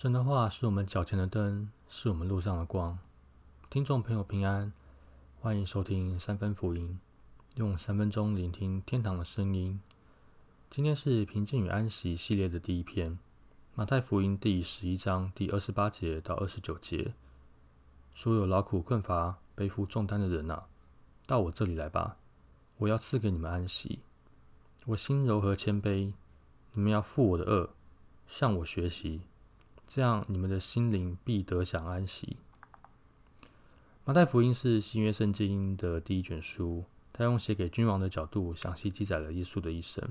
神的话是我们脚前的灯，是我们路上的光。听众朋友平安，欢迎收听三分福音，用三分钟聆听天堂的声音。今天是平静与安息系列的第一篇，马太福音第十一章第二十八节到二十九节。所有劳苦困乏、背负重担的人啊，到我这里来吧，我要赐给你们安息。我心柔和谦卑，你们要负我的恶，向我学习。这样，你们的心灵必得享安息。马太福音是新约圣经的第一卷书，他用写给君王的角度，详细记载了耶稣的一生。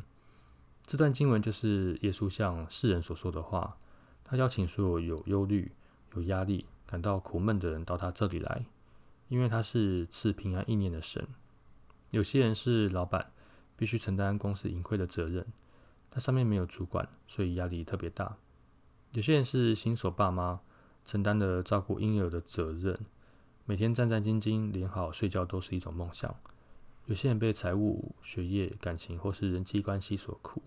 这段经文就是耶稣向世人所说的话。他邀请所有有忧虑、有压力、感到苦闷的人到他这里来，因为他是赐平安意念的神。有些人是老板，必须承担公司盈亏的责任，他上面没有主管，所以压力特别大。有些人是新手爸妈，承担的照顾婴儿的责任，每天战战兢兢，连好睡觉都是一种梦想。有些人被财务、学业、感情或是人际关系所苦，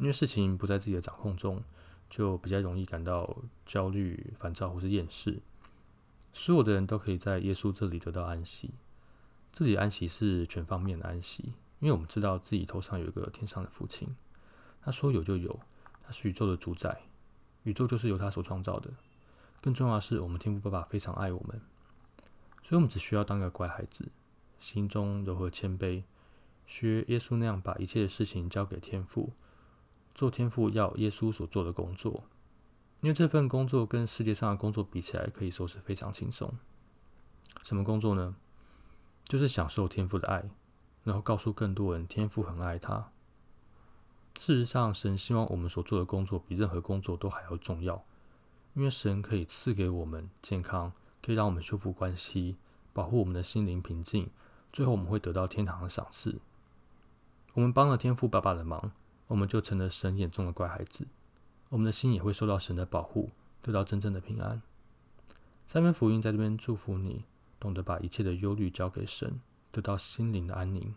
因为事情不在自己的掌控中，就比较容易感到焦虑、烦躁或是厌世。所有的人都可以在耶稣这里得到安息，这里安息是全方面的安息，因为我们知道自己头上有一个天上的父亲，他说有就有，他是宇宙的主宰。宇宙就是由他所创造的。更重要的是，我们天父爸爸非常爱我们，所以我们只需要当一个乖孩子，心中柔和谦卑，学耶稣那样把一切的事情交给天父，做天父要耶稣所做的工作。因为这份工作跟世界上的工作比起来，可以说是非常轻松。什么工作呢？就是享受天父的爱，然后告诉更多人天父很爱他。事实上，神希望我们所做的工作比任何工作都还要重要，因为神可以赐给我们健康，可以让我们修复关系，保护我们的心灵平静。最后，我们会得到天堂的赏赐。我们帮了天父爸爸的忙，我们就成了神眼中的乖孩子。我们的心也会受到神的保护，得到真正的平安。三篇福音在这边祝福你，懂得把一切的忧虑交给神，得到心灵的安宁。